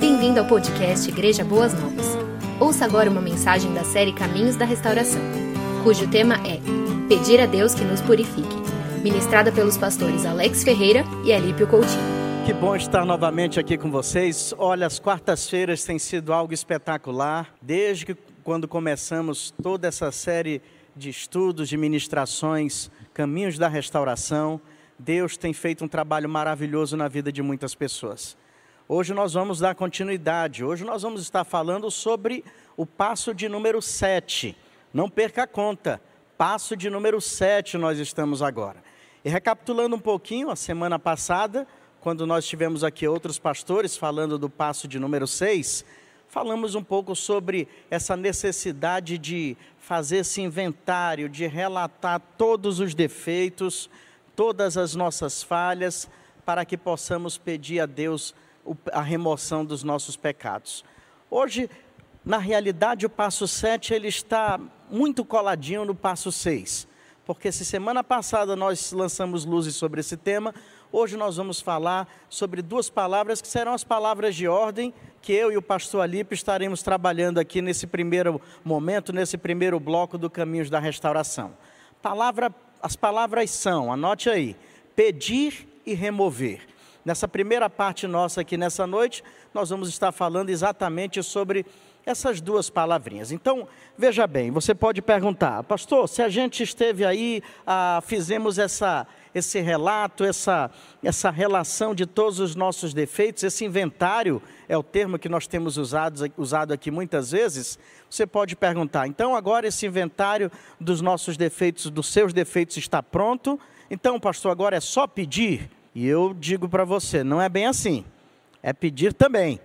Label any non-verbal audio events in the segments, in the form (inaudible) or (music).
Bem-vindo ao podcast Igreja Boas Novas. Ouça agora uma mensagem da série Caminhos da Restauração, cujo tema é Pedir a Deus que nos purifique, ministrada pelos pastores Alex Ferreira e Alípio Coutinho. Que bom estar novamente aqui com vocês. Olha, as quartas-feiras têm sido algo espetacular. Desde que quando começamos toda essa série de estudos, de ministrações, Caminhos da Restauração, Deus tem feito um trabalho maravilhoso na vida de muitas pessoas. Hoje nós vamos dar continuidade. Hoje nós vamos estar falando sobre o passo de número 7. Não perca a conta. Passo de número 7 nós estamos agora. E recapitulando um pouquinho, a semana passada, quando nós tivemos aqui outros pastores falando do passo de número 6, falamos um pouco sobre essa necessidade de fazer esse inventário, de relatar todos os defeitos, todas as nossas falhas, para que possamos pedir a Deus a remoção dos nossos pecados. Hoje, na realidade, o passo 7 ele está muito coladinho no passo 6, porque se semana passada nós lançamos luzes sobre esse tema, hoje nós vamos falar sobre duas palavras que serão as palavras de ordem que eu e o pastor Alipe estaremos trabalhando aqui nesse primeiro momento, nesse primeiro bloco do Caminhos da Restauração. Palavra, as palavras são, anote aí, pedir e remover. Nessa primeira parte nossa aqui nessa noite, nós vamos estar falando exatamente sobre essas duas palavrinhas. Então, veja bem, você pode perguntar, pastor, se a gente esteve aí, ah, fizemos essa, esse relato, essa, essa relação de todos os nossos defeitos, esse inventário é o termo que nós temos usado, usado aqui muitas vezes. Você pode perguntar, então agora esse inventário dos nossos defeitos, dos seus defeitos está pronto? Então, pastor, agora é só pedir? E eu digo para você, não é bem assim. É pedir também,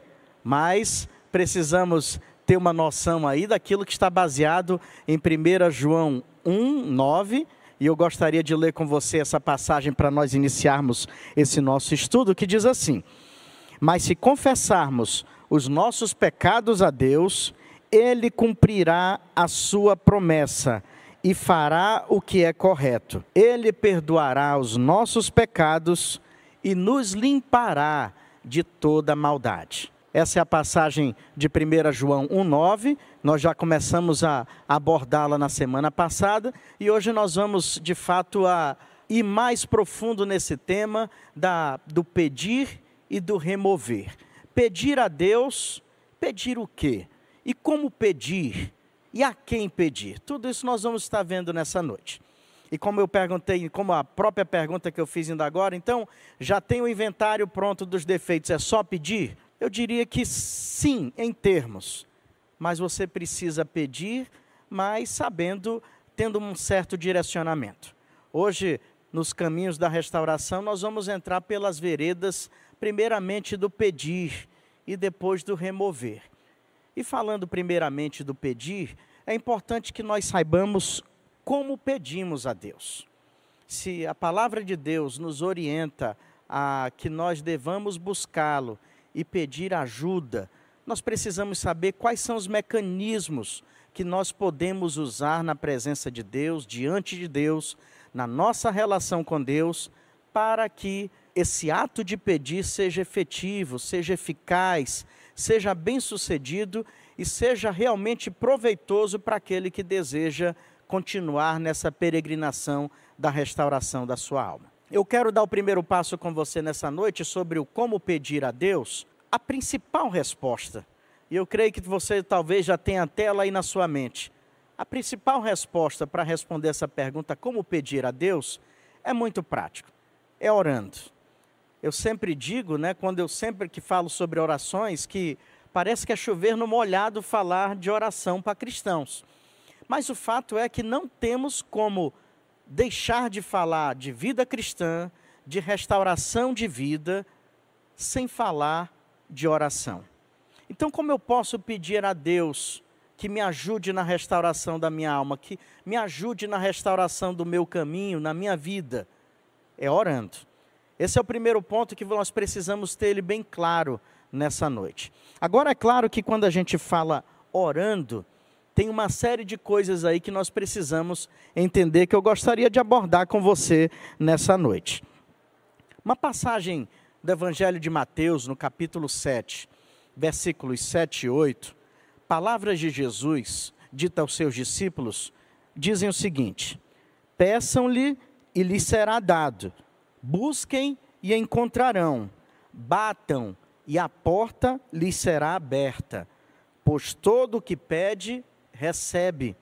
mas precisamos ter uma noção aí daquilo que está baseado em 1 João 1, 9, e eu gostaria de ler com você essa passagem para nós iniciarmos esse nosso estudo, que diz assim: Mas se confessarmos os nossos pecados a Deus, Ele cumprirá a sua promessa e fará o que é correto. Ele perdoará os nossos pecados e nos limpará de toda maldade. Essa é a passagem de 1 João 1,9. Nós já começamos a abordá-la na semana passada e hoje nós vamos, de fato, a ir mais profundo nesse tema da, do pedir e do remover. Pedir a Deus, pedir o quê? E como pedir? E a quem pedir? Tudo isso nós vamos estar vendo nessa noite. E como eu perguntei, como a própria pergunta que eu fiz ainda agora, então, já tem o inventário pronto dos defeitos, é só pedir? Eu diria que sim, em termos. Mas você precisa pedir, mas sabendo, tendo um certo direcionamento. Hoje, nos caminhos da restauração, nós vamos entrar pelas veredas, primeiramente do pedir e depois do remover. E falando primeiramente do pedir, é importante que nós saibamos como pedimos a Deus. Se a palavra de Deus nos orienta a que nós devamos buscá-lo e pedir ajuda, nós precisamos saber quais são os mecanismos que nós podemos usar na presença de Deus, diante de Deus, na nossa relação com Deus, para que esse ato de pedir seja efetivo, seja eficaz, seja bem sucedido e seja realmente proveitoso para aquele que deseja continuar nessa peregrinação da restauração da sua alma. Eu quero dar o primeiro passo com você nessa noite sobre o como pedir a Deus a principal resposta. E eu creio que você talvez já tenha a tela aí na sua mente. A principal resposta para responder essa pergunta, como pedir a Deus, é muito prático. É orando. Eu sempre digo, né, quando eu sempre que falo sobre orações, que parece que é chover no molhado falar de oração para cristãos. Mas o fato é que não temos como deixar de falar de vida cristã, de restauração de vida, sem falar de oração. Então, como eu posso pedir a Deus que me ajude na restauração da minha alma, que me ajude na restauração do meu caminho, na minha vida? É orando. Esse é o primeiro ponto que nós precisamos ter ele bem claro nessa noite. Agora, é claro que quando a gente fala orando, tem uma série de coisas aí que nós precisamos entender que eu gostaria de abordar com você nessa noite. Uma passagem do Evangelho de Mateus, no capítulo 7, versículos 7 e 8, palavras de Jesus, dita aos seus discípulos, dizem o seguinte: Peçam-lhe e lhes será dado, busquem e encontrarão, batam e a porta lhes será aberta, pois todo o que pede, recebe,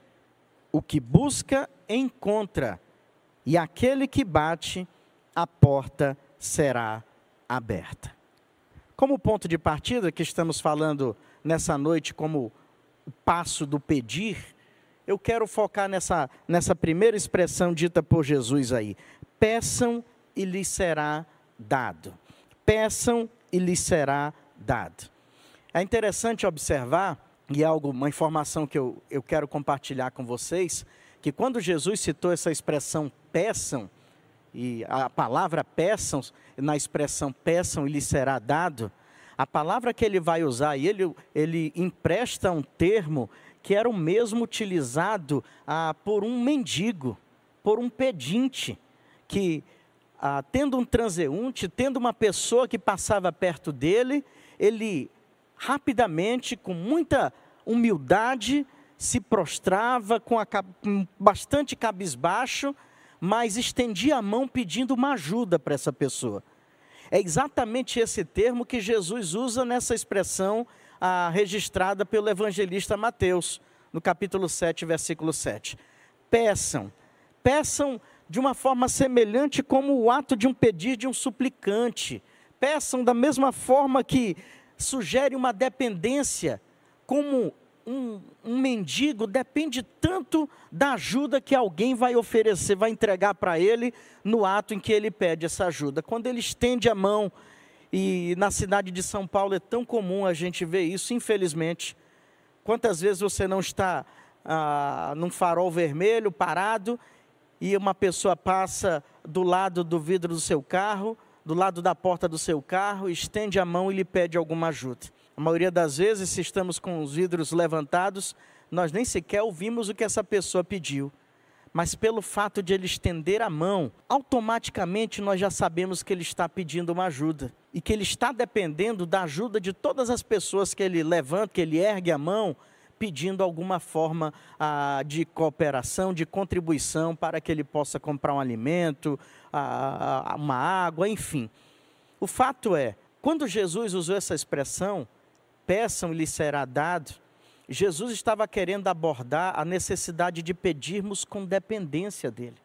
o que busca, encontra, e aquele que bate, a porta será aberta. Como ponto de partida que estamos falando nessa noite como o passo do pedir, eu quero focar nessa, nessa primeira expressão dita por Jesus aí. Peçam e lhes será dado. Peçam e lhes será dado. É interessante observar, e é algo, uma informação que eu, eu quero compartilhar com vocês, que quando Jesus citou essa expressão peçam, e a palavra peçam, na expressão peçam e lhes será dado, a palavra que ele vai usar, e ele, ele empresta um termo que era o mesmo utilizado ah, por um mendigo, por um pedinte, que ah, tendo um transeunte, tendo uma pessoa que passava perto dele, ele rapidamente, com muita humildade, se prostrava com, a, com bastante cabisbaixo, mas estendia a mão pedindo uma ajuda para essa pessoa. É exatamente esse termo que Jesus usa nessa expressão ah, registrada pelo evangelista Mateus, no capítulo 7, versículo 7. Peçam, peçam de uma forma semelhante como o ato de um pedir de um suplicante. Peçam da mesma forma que sugere uma dependência, como um, um, mendigo depende tanto da ajuda que alguém vai oferecer, vai entregar para ele no ato em que ele pede essa ajuda. Quando ele estende a mão, e na cidade de São Paulo é tão comum a gente ver isso, infelizmente. Quantas vezes você não está ah, num farol vermelho, parado, e uma pessoa passa do lado do vidro do seu carro, do lado da porta do seu carro, estende a mão e lhe pede alguma ajuda. A maioria das vezes, se estamos com os vidros levantados, nós nem sequer ouvimos o que essa pessoa pediu. Mas pelo fato de ele estender a mão, automaticamente nós já sabemos que ele está pedindo uma ajuda. E que ele está dependendo da ajuda de todas as pessoas que ele levanta, que ele ergue a mão, pedindo alguma forma ah, de cooperação, de contribuição para que ele possa comprar um alimento, ah, uma água, enfim. O fato é, quando Jesus usou essa expressão, peçam e lhe será dado, Jesus estava querendo abordar a necessidade de pedirmos com dependência dele,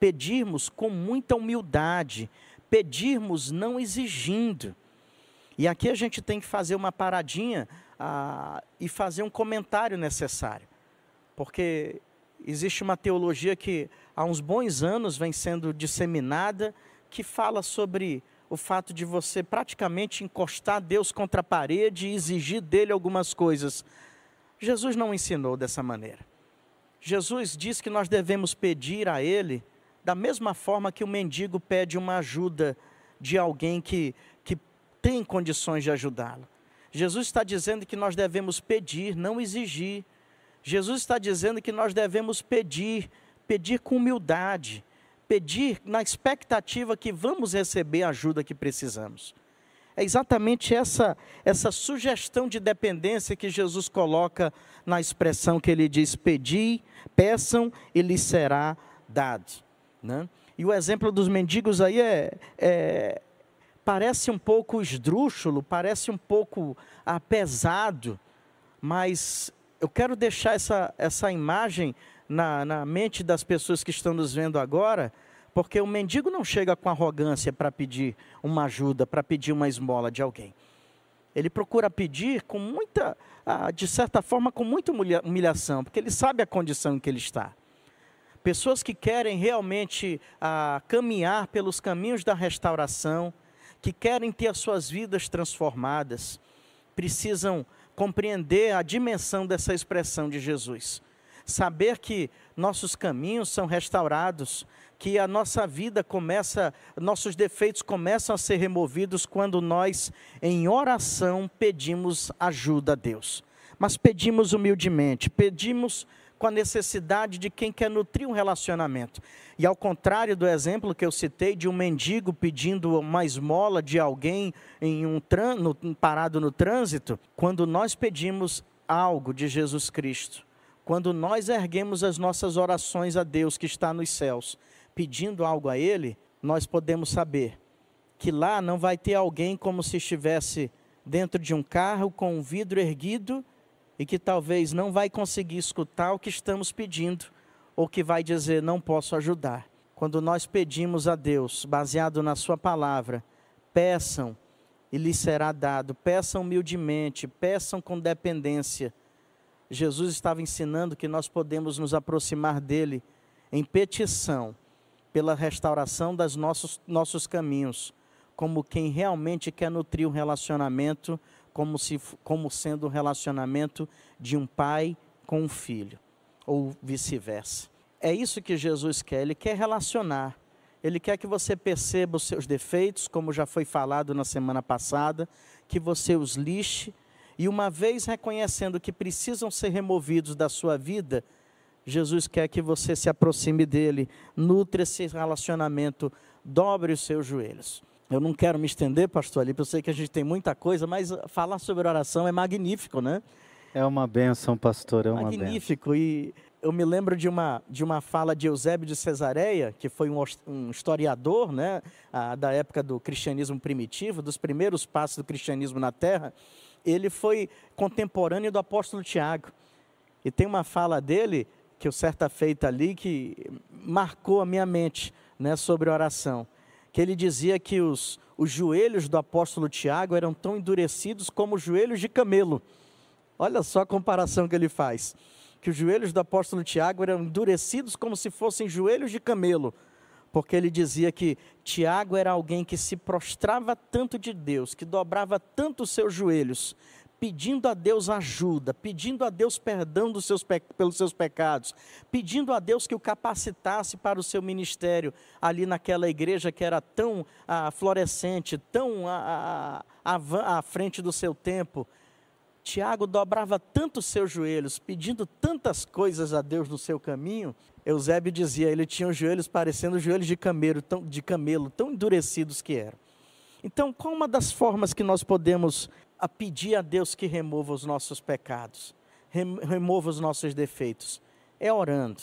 pedirmos com muita humildade, pedirmos não exigindo. E aqui a gente tem que fazer uma paradinha ah, e fazer um comentário necessário, porque existe uma teologia que há uns bons anos vem sendo disseminada que fala sobre o fato de você praticamente encostar Deus contra a parede e exigir dele algumas coisas. Jesus não ensinou dessa maneira. Jesus diz que nós devemos pedir a Ele da mesma forma que o mendigo pede uma ajuda de alguém que, que tem condições de ajudá-lo. Jesus está dizendo que nós devemos pedir, não exigir. Jesus está dizendo que nós devemos pedir, pedir com humildade, pedir na expectativa que vamos receber a ajuda que precisamos. É exatamente essa, essa sugestão de dependência que Jesus coloca na expressão que ele diz: pedi, peçam e lhes será dado. Né? E o exemplo dos mendigos aí é, é, parece um pouco esdrúxulo, parece um pouco ah, pesado, mas eu quero deixar essa, essa imagem na, na mente das pessoas que estão nos vendo agora, porque o mendigo não chega com arrogância para pedir uma ajuda, para pedir uma esmola de alguém. Ele procura pedir com muita, ah, de certa forma, com muita humilhação, porque ele sabe a condição em que ele está. Pessoas que querem realmente ah, caminhar pelos caminhos da restauração, que querem ter as suas vidas transformadas, precisam compreender a dimensão dessa expressão de Jesus. Saber que nossos caminhos são restaurados, que a nossa vida começa, nossos defeitos começam a ser removidos quando nós, em oração, pedimos ajuda a Deus. Mas pedimos humildemente, pedimos com a necessidade de quem quer nutrir um relacionamento. E ao contrário do exemplo que eu citei de um mendigo pedindo uma esmola de alguém em um no, parado no trânsito, quando nós pedimos algo de Jesus Cristo, quando nós erguemos as nossas orações a Deus que está nos céus, pedindo algo a Ele, nós podemos saber que lá não vai ter alguém como se estivesse dentro de um carro com um vidro erguido e que talvez não vai conseguir escutar o que estamos pedindo ou que vai dizer não posso ajudar. Quando nós pedimos a Deus, baseado na sua palavra, peçam e lhes será dado. Peçam humildemente, peçam com dependência. Jesus estava ensinando que nós podemos nos aproximar dele em petição pela restauração dos nossos, nossos caminhos, como quem realmente quer nutrir um relacionamento, como, se, como sendo um relacionamento de um pai com um filho, ou vice-versa. É isso que Jesus quer, ele quer relacionar. Ele quer que você perceba os seus defeitos, como já foi falado na semana passada, que você os lixe, e uma vez reconhecendo que precisam ser removidos da sua vida, Jesus quer que você se aproxime dele, nutre esse relacionamento, dobre os seus joelhos. Eu não quero me estender, pastor Ali, porque eu sei que a gente tem muita coisa, mas falar sobre oração é magnífico, né? É uma benção, pastor, é uma magnífico. Benção. E eu me lembro de uma, de uma fala de Eusébio de Cesareia, que foi um, um historiador né, a, da época do cristianismo primitivo, dos primeiros passos do cristianismo na terra. Ele foi contemporâneo do apóstolo Tiago. E tem uma fala dele que eu certa feita ali que marcou a minha mente né, sobre oração. Que ele dizia que os, os joelhos do apóstolo Tiago eram tão endurecidos como os joelhos de camelo. Olha só a comparação que ele faz. Que os joelhos do apóstolo Tiago eram endurecidos como se fossem joelhos de camelo. Porque ele dizia que Tiago era alguém que se prostrava tanto de Deus, que dobrava tanto os seus joelhos, pedindo a Deus ajuda, pedindo a Deus perdão dos seus pelos seus pecados, pedindo a Deus que o capacitasse para o seu ministério ali naquela igreja que era tão ah, florescente, tão ah, ah, à frente do seu tempo. Tiago dobrava tanto os seus joelhos, pedindo tantas coisas a Deus no seu caminho. Eusébio dizia, ele tinha os joelhos parecendo joelhos de tão, de camelo, tão endurecidos que eram. Então, qual uma das formas que nós podemos a pedir a Deus que remova os nossos pecados, remova os nossos defeitos. É orando.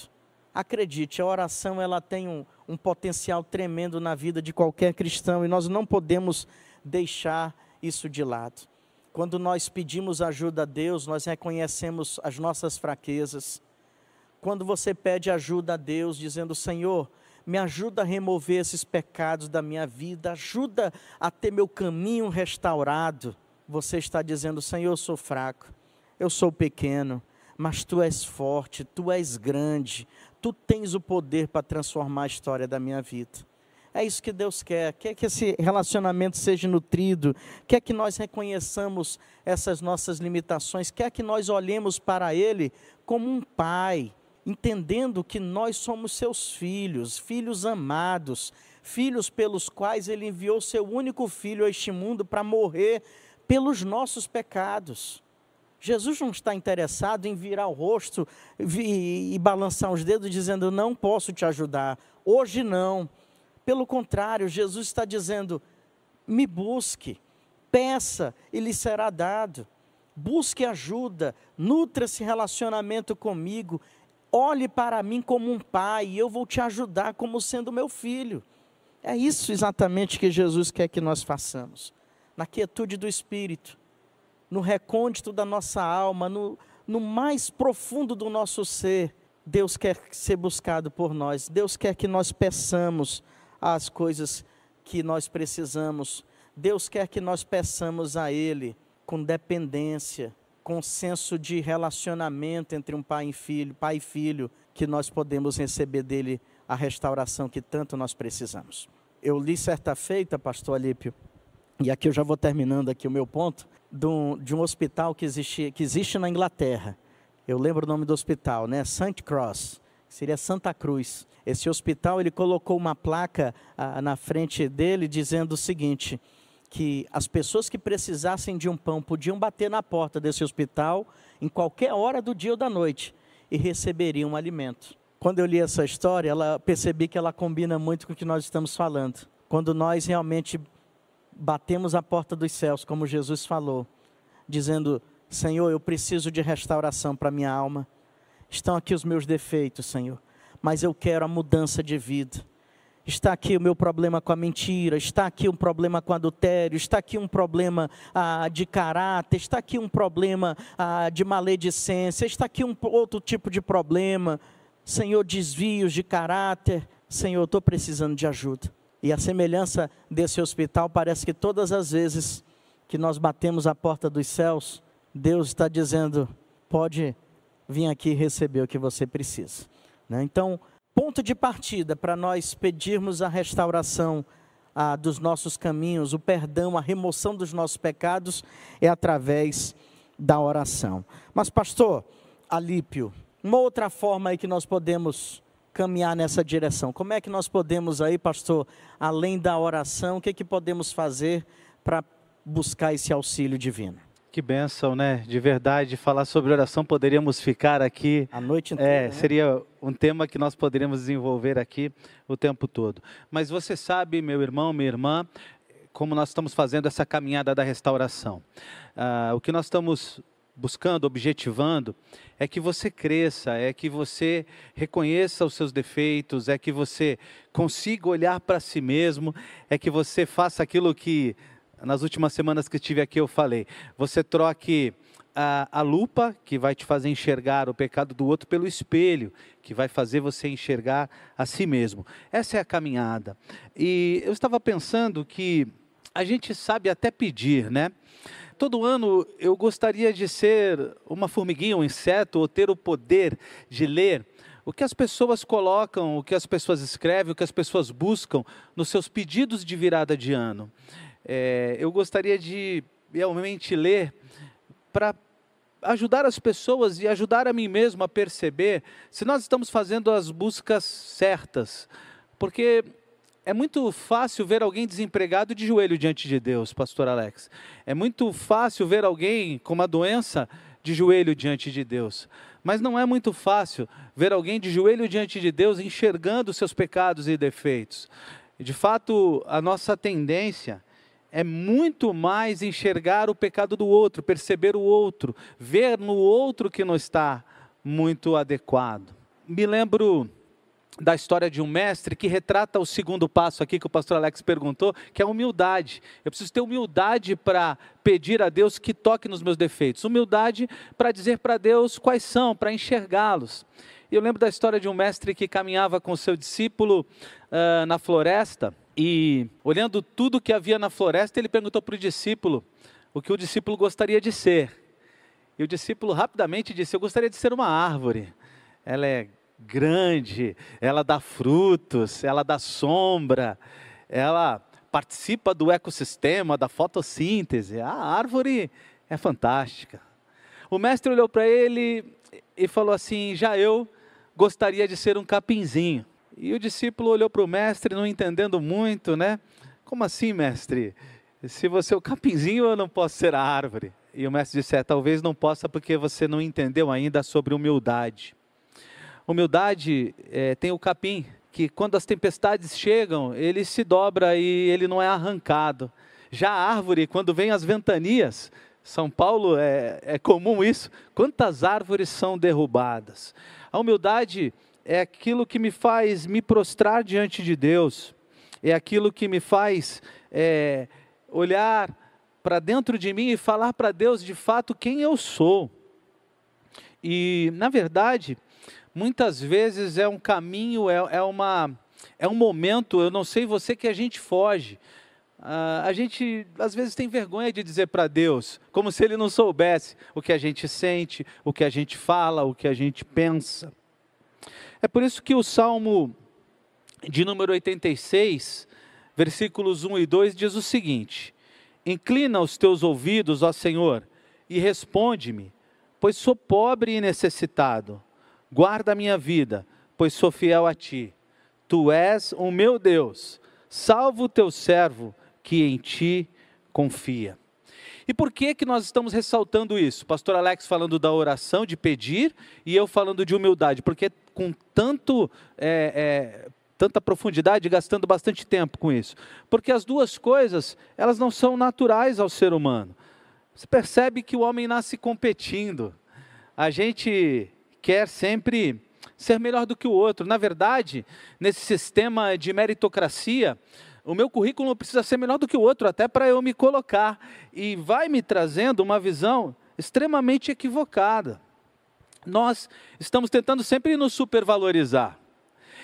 Acredite, a oração ela tem um, um potencial tremendo na vida de qualquer cristão e nós não podemos deixar isso de lado. Quando nós pedimos ajuda a Deus, nós reconhecemos as nossas fraquezas. Quando você pede ajuda a Deus, dizendo: Senhor, me ajuda a remover esses pecados da minha vida, ajuda a ter meu caminho restaurado você está dizendo: Senhor, eu sou fraco, eu sou pequeno, mas tu és forte, tu és grande, tu tens o poder para transformar a história da minha vida. É isso que Deus quer, quer que esse relacionamento seja nutrido, quer que nós reconheçamos essas nossas limitações, quer que nós olhemos para Ele como um pai, entendendo que nós somos seus filhos, filhos amados, filhos pelos quais Ele enviou seu único filho a este mundo para morrer pelos nossos pecados. Jesus não está interessado em virar o rosto e, balançar os dedos dizendo: Não posso te ajudar. Hoje não. Pelo contrário, Jesus está dizendo: Me busque, peça e lhe será dado. Busque ajuda, nutra esse relacionamento comigo. Olhe para mim como um pai e eu vou te ajudar como sendo meu filho. É isso exatamente que Jesus quer que nós façamos na quietude do espírito, no recôndito da nossa alma, no, no mais profundo do nosso ser, Deus quer ser buscado por nós. Deus quer que nós peçamos as coisas que nós precisamos. Deus quer que nós peçamos a Ele com dependência, com senso de relacionamento entre um pai e filho, pai e filho, que nós podemos receber dele a restauração que tanto nós precisamos. Eu li certa feita, pastor Alípio, e aqui eu já vou terminando aqui o meu ponto, de um, de um hospital que existe, que existe na Inglaterra. Eu lembro o nome do hospital, né? St. Cross, seria Santa Cruz. Esse hospital, ele colocou uma placa ah, na frente dele dizendo o seguinte, que as pessoas que precisassem de um pão podiam bater na porta desse hospital em qualquer hora do dia ou da noite. e receberiam um alimento. Quando eu li essa história, ela percebi que ela combina muito com o que nós estamos falando. Quando nós realmente batemos a porta dos céus, como Jesus falou, dizendo: Senhor, eu preciso de restauração para minha alma. Estão aqui os meus defeitos, Senhor, mas eu quero a mudança de vida. Está aqui o meu problema com a mentira, está aqui um problema com adultério, está aqui um problema ah, de caráter, está aqui um problema ah, de maledicência, está aqui um outro tipo de problema. Senhor, desvios de caráter. Senhor, estou precisando de ajuda. E a semelhança desse hospital, parece que todas as vezes que nós batemos a porta dos céus, Deus está dizendo: pode vir aqui receber o que você precisa. Né? Então, ponto de partida para nós pedirmos a restauração dos nossos caminhos, o perdão, a remoção dos nossos pecados, é através da oração. Mas, pastor Alípio, uma outra forma aí que nós podemos caminhar nessa direção, como é que nós podemos aí, pastor, além da oração, o que, é que podemos fazer para buscar esse auxílio divino? Que bênção, né? De verdade, falar sobre oração, poderíamos ficar aqui. A noite inteira. É, né? seria um tema que nós poderíamos desenvolver aqui o tempo todo. Mas você sabe, meu irmão, minha irmã, como nós estamos fazendo essa caminhada da restauração. Ah, o que nós estamos buscando, objetivando, é que você cresça, é que você reconheça os seus defeitos, é que você consiga olhar para si mesmo, é que você faça aquilo que nas últimas semanas que estive aqui eu falei. Você troque a, a, lupa, que vai te fazer enxergar o pecado do outro, pelo espelho, que vai fazer você enxergar a si mesmo. Essa é a caminhada. E eu estava pensando que a gente sabe até pedir, né? Todo ano eu gostaria de ser uma formiguinha, um inseto, ou ter o poder de ler o que as pessoas colocam, o que as pessoas escrevem, o que as pessoas buscam nos seus pedidos de virada de ano é, eu gostaria de realmente ler para ajudar as pessoas e ajudar a mim mesmo a perceber se nós estamos fazendo as buscas certas. Porque é muito fácil ver alguém desempregado de joelho diante de Deus, pastor Alex. É muito fácil ver alguém com uma doença de joelho diante de Deus. Mas não é muito fácil ver alguém de joelho diante de Deus enxergando seus pecados e defeitos. De fato, a nossa tendência é muito mais enxergar o pecado do outro, perceber o outro, ver no outro que não está muito adequado. Me lembro da história de um mestre que retrata o segundo passo aqui que o pastor Alex perguntou, que é a humildade. Eu preciso ter humildade para pedir a Deus que toque nos meus defeitos, humildade para dizer para Deus quais são, para enxergá-los. E eu lembro da história de um mestre que caminhava com seu discípulo uh, na floresta e olhando tudo que havia na floresta, ele perguntou para o discípulo o que o discípulo gostaria de ser. E o discípulo rapidamente disse: Eu gostaria de ser uma árvore. Ela é grande, ela dá frutos, ela dá sombra, ela participa do ecossistema, da fotossíntese. A árvore é fantástica. O mestre olhou para ele e falou assim: Já eu gostaria de ser um capinzinho. E o discípulo olhou para o mestre, não entendendo muito, né? Como assim, mestre? Se você é o capinzinho, eu não posso ser a árvore. E o mestre disse: é, talvez não possa porque você não entendeu ainda sobre humildade. Humildade é, tem o capim, que quando as tempestades chegam, ele se dobra e ele não é arrancado. Já a árvore, quando vem as ventanias, São Paulo é, é comum isso, quantas árvores são derrubadas. A humildade é aquilo que me faz me prostrar diante de Deus, é aquilo que me faz é, olhar para dentro de mim e falar para Deus de fato quem eu sou. E, na verdade, muitas vezes é um caminho, é, é, uma, é um momento, eu não sei você, que a gente foge. Uh, a gente às vezes tem vergonha de dizer para Deus, como se Ele não soubesse o que a gente sente, o que a gente fala, o que a gente pensa. É por isso que o Salmo de número 86, versículos 1 e 2 diz o seguinte: Inclina os teus ouvidos, ó Senhor, e responde-me, pois sou pobre e necessitado. Guarda a minha vida, pois sou fiel a ti. Tu és o meu Deus. Salva o teu servo que em ti confia. E por que, que nós estamos ressaltando isso? Pastor Alex falando da oração, de pedir, e eu falando de humildade, porque com tanto. É, é, tanta profundidade, gastando bastante tempo com isso. Porque as duas coisas, elas não são naturais ao ser humano. Você percebe que o homem nasce competindo. A gente quer sempre ser melhor do que o outro. Na verdade, nesse sistema de meritocracia, o meu currículo precisa ser melhor do que o outro, até para eu me colocar. E vai me trazendo uma visão extremamente equivocada. Nós estamos tentando sempre nos supervalorizar.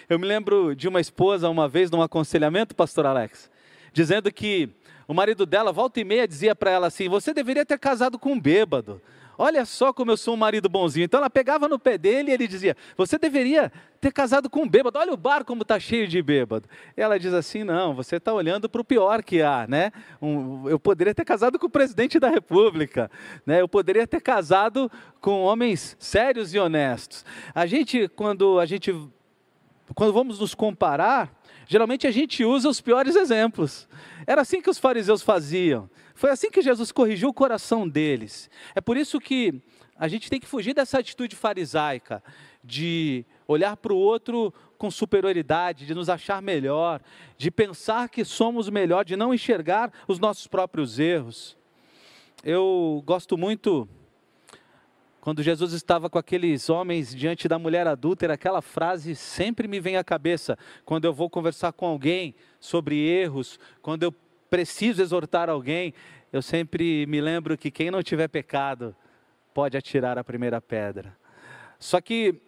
Eu me lembro de uma esposa, uma vez, num aconselhamento, pastor Alex, dizendo que o marido dela, volta e meia, dizia para ela assim: Você deveria ter casado com um bêbado. Olha só como eu sou um marido bonzinho. Então ela pegava no pé dele e ele dizia: Você deveria ter casado com um bêbado. Olha o bar como está cheio de bêbado. Ela diz assim: Não, você está olhando para o pior que há, né? Um, eu poderia ter casado com o presidente da República, né? Eu poderia ter casado com homens sérios e honestos. A gente, quando a gente, quando vamos nos comparar, geralmente a gente usa os piores exemplos. Era assim que os fariseus faziam. Foi assim que Jesus corrigiu o coração deles. É por isso que a gente tem que fugir dessa atitude farisaica, de olhar para o outro com superioridade, de nos achar melhor, de pensar que somos melhor, de não enxergar os nossos próprios erros. Eu gosto muito quando Jesus estava com aqueles homens diante da mulher adúltera, aquela frase sempre me vem à cabeça quando eu vou conversar com alguém sobre erros, quando eu preciso exortar alguém, eu sempre me lembro que quem não tiver pecado pode atirar a primeira pedra. Só que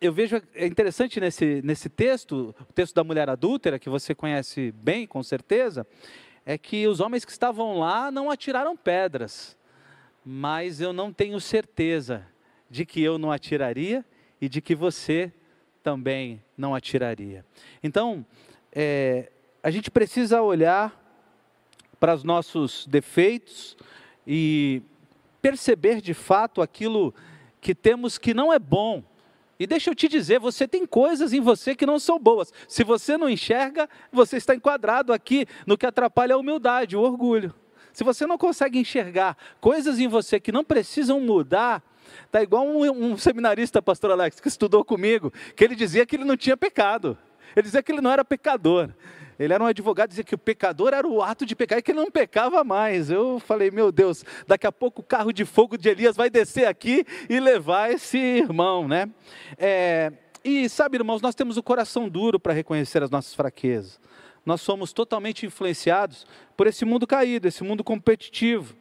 eu vejo, é interessante nesse, nesse texto, o texto da mulher adúltera, que você conhece bem, com certeza, é que os homens que estavam lá não atiraram pedras, mas eu não tenho certeza de que eu não atiraria e de que você também não atiraria. Então, é, a gente precisa olhar para os nossos defeitos e perceber de fato aquilo que temos que não é bom. E deixa eu te dizer, você tem coisas em você que não são boas. Se você não enxerga, você está enquadrado aqui no que atrapalha a humildade, o orgulho. Se você não consegue enxergar coisas em você que não precisam mudar, Está igual um, um, seminarista, pastor Alex, que estudou comigo, que ele dizia que ele não tinha pecado. Ele dizia que ele não era pecador. Ele era um advogado, dizia que o pecador era o ato de pecar e que ele não pecava mais. Eu falei, meu Deus, daqui a pouco o carro de fogo de Elias vai descer aqui e levar esse irmão, né? É, e sabe, irmãos, nós temos o coração duro para reconhecer as nossas fraquezas. Nós somos totalmente influenciados por esse mundo caído, esse mundo competitivo.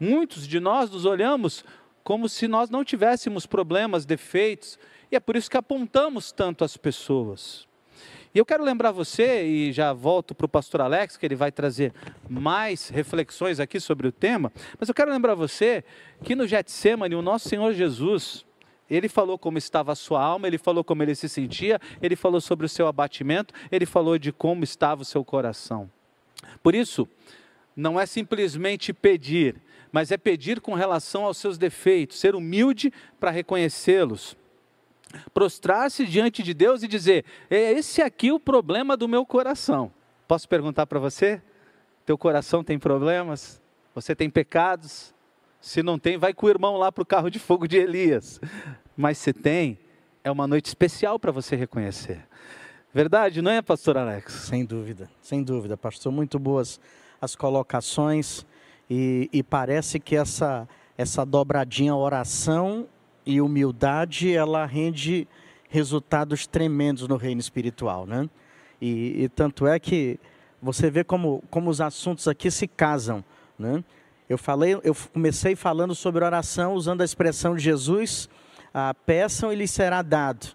Muitos de nós nos olhamos como se nós não tivéssemos problemas, defeitos, e é por isso que apontamos tanto as pessoas. E eu quero lembrar você, e já volto para o pastor Alex, que ele vai trazer mais reflexões aqui sobre o tema, mas eu quero lembrar você que no Getsemane, o nosso Senhor Jesus, ele falou como estava a sua alma, ele falou como ele se sentia, ele falou sobre o seu abatimento, ele falou de como estava o seu coração. Por isso, não é simplesmente pedir, mas é pedir com relação aos seus defeitos, ser humilde para reconhecê-los prostrar-se diante de Deus e dizer: é esse aqui o problema do meu coração. Posso perguntar para você? Teu coração tem problemas? Você tem pecados? Se não tem, vai com o irmão lá para o carro de fogo de Elias. Mas se tem, é uma noite especial para você reconhecer. Verdade, não é, pastor Alex? Sem dúvida, sem dúvida, pastor. Muito boas as colocações e, e parece que essa, essa dobradinha oração e humildade, ela rende resultados tremendos no reino espiritual, né? E, e, tanto é que você vê como, como os assuntos aqui se casam, né? Eu falei, eu comecei falando sobre oração usando a expressão de Jesus, ah, peçam e lhes será dado.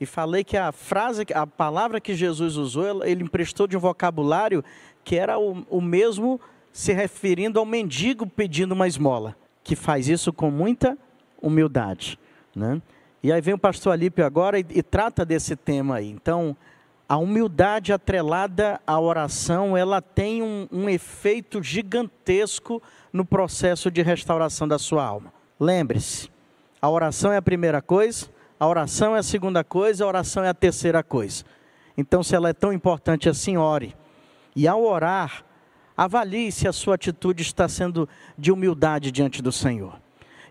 E falei que a frase, a palavra que Jesus usou, ele emprestou de um vocabulário que era o, o mesmo se referindo ao mendigo pedindo uma esmola, que faz isso com muita humildade. Né? E aí vem o pastor Alípio agora e, e trata desse tema aí. Então, a humildade atrelada à oração, ela tem um, um efeito gigantesco no processo de restauração da sua alma. Lembre-se, a oração é a primeira coisa, a oração é a segunda coisa, a oração é a terceira coisa. Então, se ela é tão importante assim, ore. E ao orar, avalie se a sua atitude está sendo de humildade diante do Senhor.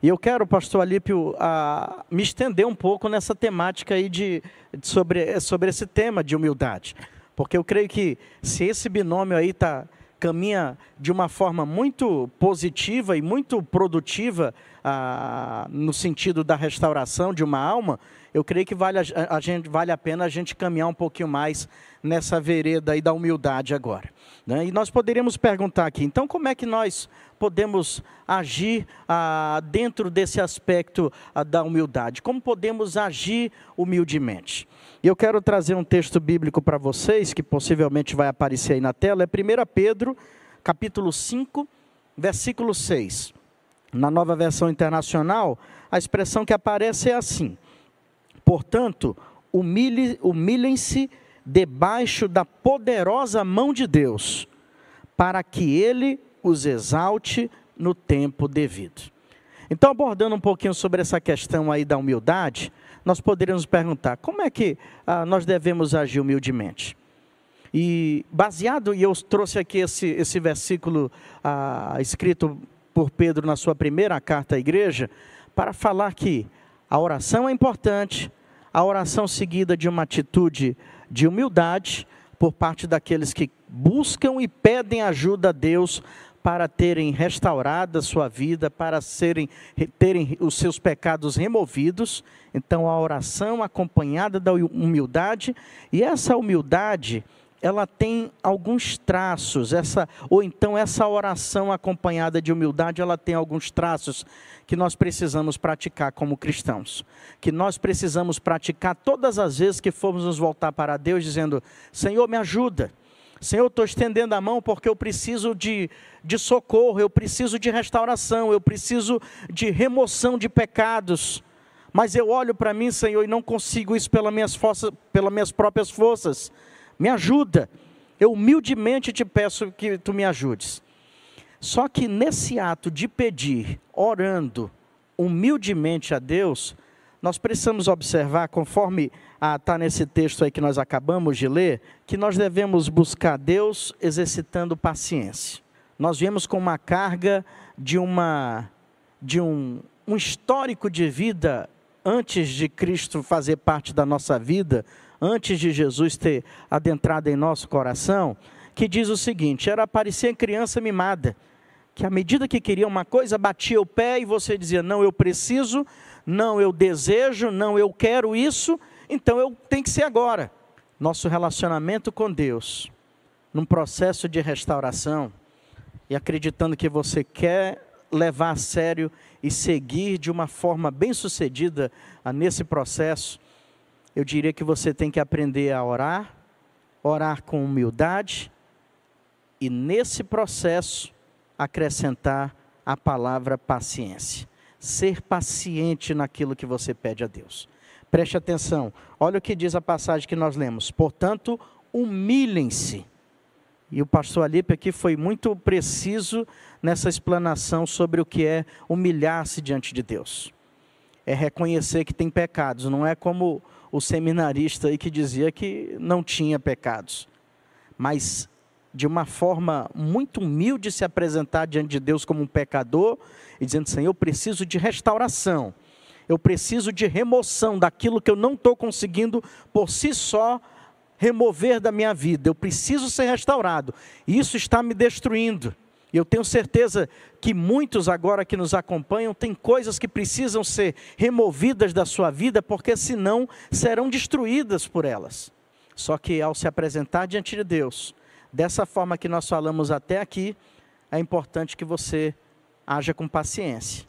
E eu quero, pastor Alípio, a, me estender um pouco nessa temática aí de, sobre, sobre esse tema de humildade. Porque eu creio que se esse binômio aí tá, caminha de uma forma muito positiva e muito produtiva ah, no sentido da restauração de uma alma, eu creio que vale a, a, gente, vale a pena a gente caminhar um pouquinho mais nessa vereda aí da humildade agora. Né? E nós poderíamos perguntar aqui, então como é que nós podemos agir ah, dentro desse aspecto ah, da humildade? Como podemos agir humildemente? E eu quero trazer um texto bíblico para vocês, que possivelmente vai aparecer aí na tela, é 1 Pedro, capítulo 5, versículo 6. Na nova versão internacional, a expressão que aparece é assim: Portanto, humilhem-se debaixo da poderosa mão de Deus, para que Ele os exalte no tempo devido. Então, abordando um pouquinho sobre essa questão aí da humildade, nós poderíamos perguntar: como é que ah, nós devemos agir humildemente? E baseado, e eu trouxe aqui esse, esse versículo ah, escrito por Pedro na sua primeira carta à igreja, para falar que a oração é importante, a oração seguida de uma atitude de humildade por parte daqueles que buscam e pedem ajuda a Deus para terem restaurado a sua vida, para serem, terem os seus pecados removidos. Então, a oração acompanhada da humildade, e essa humildade ela tem alguns traços, essa, ou então essa oração acompanhada de humildade, ela tem alguns traços que nós precisamos praticar como cristãos. Que nós precisamos praticar todas as vezes que formos nos voltar para Deus, dizendo: Senhor, me ajuda. Senhor, estou estendendo a mão porque eu preciso de, de socorro, eu preciso de restauração, eu preciso de remoção de pecados. Mas eu olho para mim, Senhor, e não consigo isso pelas minhas, forças, pelas minhas próprias forças me ajuda. Eu humildemente te peço que tu me ajudes. Só que nesse ato de pedir, orando humildemente a Deus, nós precisamos observar, conforme está nesse texto aí que nós acabamos de ler, que nós devemos buscar Deus exercitando paciência. Nós viemos com uma carga de, uma, de um, um histórico de vida antes de Cristo fazer parte da nossa vida, antes de Jesus ter adentrado em nosso coração, que diz o seguinte: era parecer criança mimada, que à medida que queria uma coisa, batia o pé e você dizia: não, eu preciso, não, eu desejo, não, eu quero isso, então eu tenho que ser agora. Nosso relacionamento com Deus, num processo de restauração, e acreditando que você quer levar a sério e seguir de uma forma bem sucedida nesse processo, eu diria que você tem que aprender a orar, orar com humildade e nesse processo acrescentar a palavra paciência. Ser paciente naquilo que você pede a Deus. Preste atenção, olha o que diz a passagem que nós lemos. Portanto, humilhem-se. E o pastor Alipe aqui foi muito preciso nessa explanação sobre o que é humilhar-se diante de Deus. É reconhecer que tem pecados, não é como o seminarista aí que dizia que não tinha pecados, mas de uma forma muito humilde se apresentar diante de Deus como um pecador e dizendo: Senhor, eu preciso de restauração, eu preciso de remoção daquilo que eu não estou conseguindo por si só remover da minha vida, eu preciso ser restaurado, isso está me destruindo. E eu tenho certeza que muitos agora que nos acompanham têm coisas que precisam ser removidas da sua vida, porque senão serão destruídas por elas. Só que ao se apresentar diante de Deus, dessa forma que nós falamos até aqui, é importante que você haja com paciência.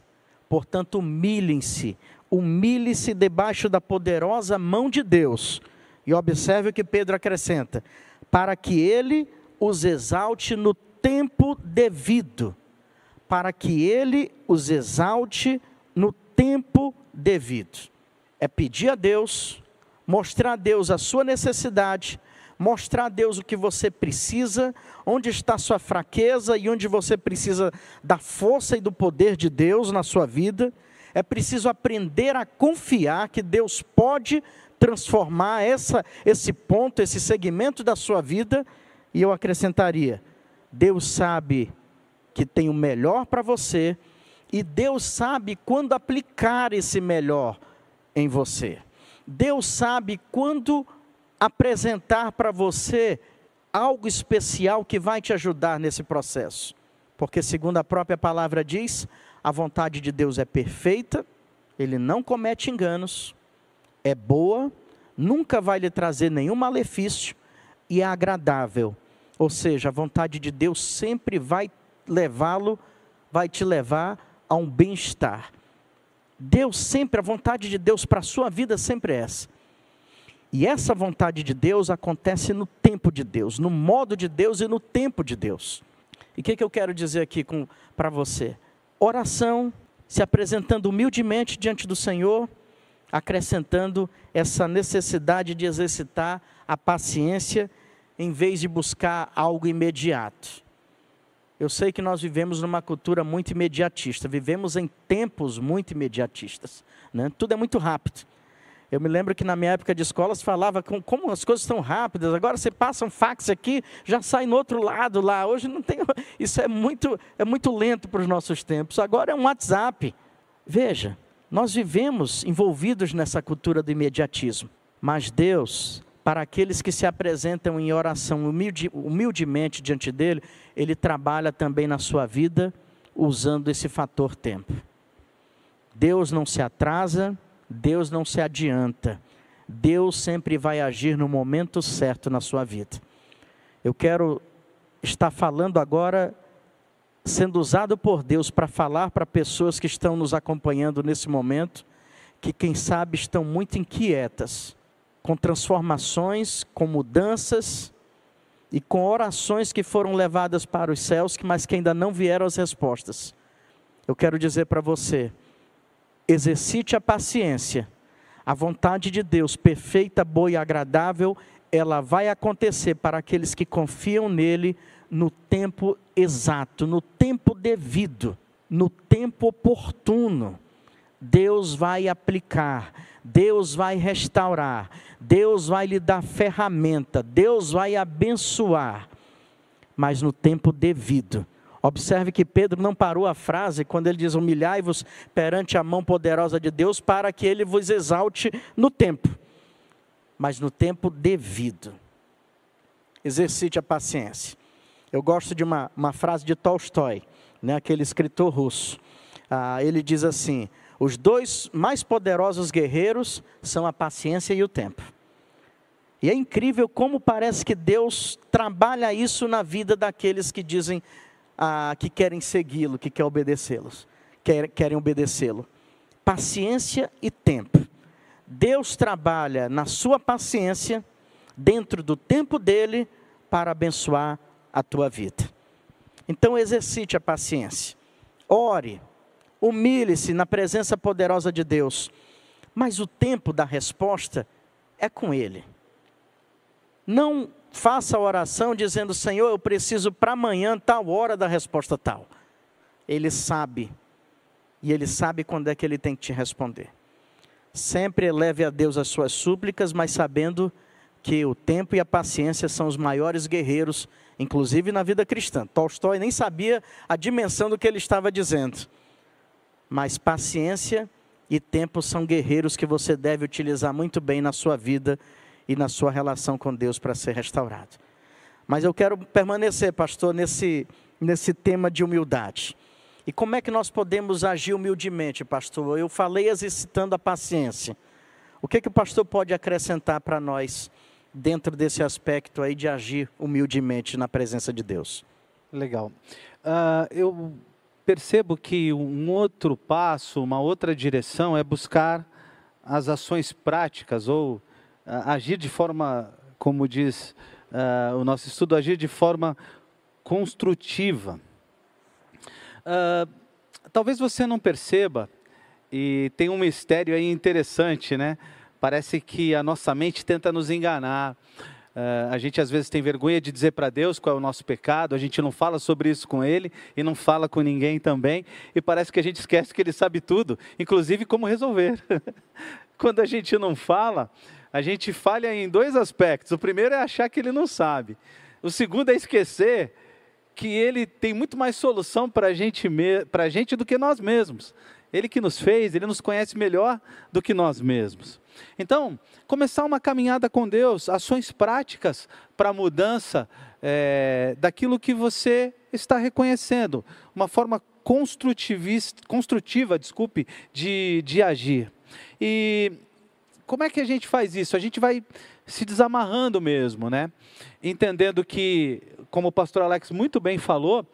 Portanto, humilhem-se, humilhe-se debaixo da poderosa mão de Deus. E observe o que Pedro acrescenta: para que ele os exalte no tempo devido, para que ele os exalte no tempo devido. É pedir a Deus, mostrar a Deus a sua necessidade, mostrar a Deus o que você precisa, onde está a sua fraqueza e onde você precisa da força e do poder de Deus na sua vida. É preciso aprender a confiar que Deus pode transformar essa, esse ponto, esse segmento da sua vida, e eu acrescentaria, Deus sabe que tem o melhor para você e Deus sabe quando aplicar esse melhor em você. Deus sabe quando apresentar para você algo especial que vai te ajudar nesse processo. Porque, segundo a própria palavra diz, a vontade de Deus é perfeita, ele não comete enganos, é boa, nunca vai lhe trazer nenhum malefício e é agradável. Ou seja, a vontade de Deus sempre vai levá-lo, vai te levar a um bem-estar. Deus sempre, a vontade de Deus para a sua vida sempre é essa. E essa vontade de Deus acontece no tempo de Deus, no modo de Deus e no tempo de Deus. E o que, que eu quero dizer aqui para você? Oração, se apresentando humildemente diante do Senhor, acrescentando essa necessidade de exercitar a paciência em vez de buscar algo imediato. Eu sei que nós vivemos numa cultura muito imediatista, vivemos em tempos muito imediatistas. Né? Tudo é muito rápido. Eu me lembro que na minha época de escola se falava com, como as coisas são rápidas. Agora você passa um fax aqui, já sai no outro lado lá. Hoje não tem. (laughs) Isso é muito, é muito lento para os nossos tempos. Agora é um WhatsApp. Veja, nós vivemos envolvidos nessa cultura do imediatismo. Mas Deus para aqueles que se apresentam em oração humilde, humildemente diante dele, ele trabalha também na sua vida usando esse fator tempo. Deus não se atrasa, Deus não se adianta. Deus sempre vai agir no momento certo na sua vida. Eu quero estar falando agora, sendo usado por Deus para falar para pessoas que estão nos acompanhando nesse momento, que quem sabe estão muito inquietas com transformações, com mudanças e com orações que foram levadas para os céus, mas que ainda não vieram as respostas. Eu quero dizer para você: exercite a paciência. A vontade de Deus, perfeita, boa e agradável, ela vai acontecer para aqueles que confiam nele no tempo exato, no tempo devido, no tempo oportuno. Deus vai aplicar, Deus vai restaurar, Deus vai lhe dar ferramenta, Deus vai abençoar, mas no tempo devido. Observe que Pedro não parou a frase quando ele diz: Humilhai-vos perante a mão poderosa de Deus, para que ele vos exalte no tempo, mas no tempo devido. Exercite a paciência. Eu gosto de uma, uma frase de Tolstói, né, aquele escritor russo. Ah, ele diz assim: os dois mais poderosos guerreiros são a paciência e o tempo. E é incrível como parece que Deus trabalha isso na vida daqueles que dizem ah, que querem segui-lo, que querem obedecê-los, quer, querem obedecê-lo. Paciência e tempo. Deus trabalha na sua paciência, dentro do tempo dele, para abençoar a tua vida. Então exercite a paciência. Ore, humilhe-se na presença poderosa de Deus. Mas o tempo da resposta é com Ele. Não faça a oração dizendo, Senhor, eu preciso para amanhã, tal hora da resposta tal. Ele sabe. E Ele sabe quando é que Ele tem que te responder. Sempre eleve a Deus as suas súplicas, mas sabendo que o tempo e a paciência são os maiores guerreiros, inclusive na vida cristã. Tolstói nem sabia a dimensão do que ele estava dizendo mas paciência e tempo são guerreiros que você deve utilizar muito bem na sua vida e na sua relação com Deus para ser restaurado. Mas eu quero permanecer, pastor, nesse, nesse tema de humildade. E como é que nós podemos agir humildemente, pastor? Eu falei exercitando a paciência. O que, que o pastor pode acrescentar para nós dentro desse aspecto aí de agir humildemente na presença de Deus? Legal. Uh, eu percebo que um outro passo, uma outra direção é buscar as ações práticas ou uh, agir de forma, como diz uh, o nosso estudo, agir de forma construtiva. Uh, talvez você não perceba, e tem um mistério aí interessante, né? Parece que a nossa mente tenta nos enganar. Uh, a gente às vezes tem vergonha de dizer para Deus qual é o nosso pecado, a gente não fala sobre isso com Ele e não fala com ninguém também, e parece que a gente esquece que Ele sabe tudo, inclusive como resolver. (laughs) Quando a gente não fala, a gente falha em dois aspectos. O primeiro é achar que Ele não sabe, o segundo é esquecer que Ele tem muito mais solução para gente, a gente do que nós mesmos. Ele que nos fez, Ele nos conhece melhor do que nós mesmos. Então, começar uma caminhada com Deus, ações práticas para a mudança é, daquilo que você está reconhecendo, uma forma construtiva, desculpe, de, de agir. E como é que a gente faz isso? A gente vai se desamarrando mesmo, né? Entendendo que, como o pastor Alex muito bem falou,